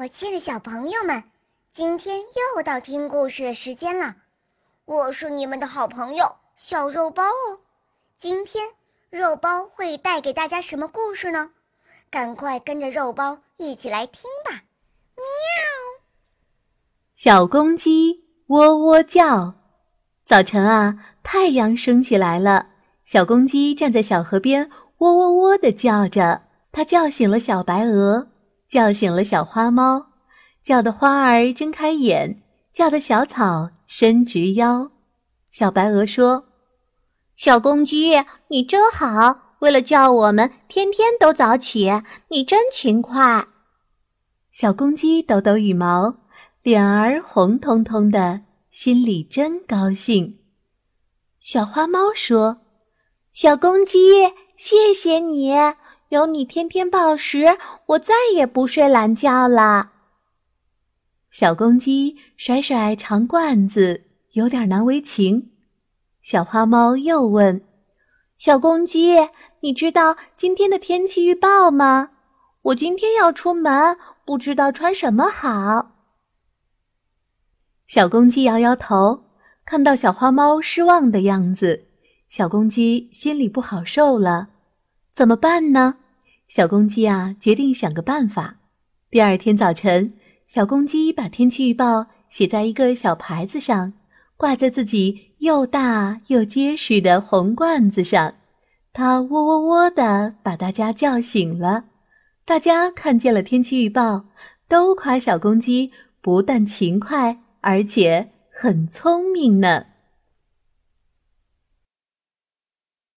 我亲爱的小朋友们，今天又到听故事的时间了。我是你们的好朋友小肉包哦。今天肉包会带给大家什么故事呢？赶快跟着肉包一起来听吧！喵。小公鸡喔喔叫。早晨啊，太阳升起来了。小公鸡站在小河边，喔喔喔的叫着。它叫醒了小白鹅。叫醒了小花猫，叫得花儿睁开眼，叫得小草伸直腰。小白鹅说：“小公鸡，你真好，为了叫我们，天天都早起，你真勤快。”小公鸡抖抖羽毛，脸儿红彤彤的，心里真高兴。小花猫说：“小公鸡，谢谢你。”有你天天报时，我再也不睡懒觉了。小公鸡甩甩长冠子，有点难为情。小花猫又问：“小公鸡，你知道今天的天气预报吗？我今天要出门，不知道穿什么好。”小公鸡摇摇头，看到小花猫失望的样子，小公鸡心里不好受了。怎么办呢？小公鸡啊，决定想个办法。第二天早晨，小公鸡把天气预报写在一个小牌子上，挂在自己又大又结实的红罐子上。它喔喔喔的把大家叫醒了。大家看见了天气预报，都夸小公鸡不但勤快，而且很聪明呢。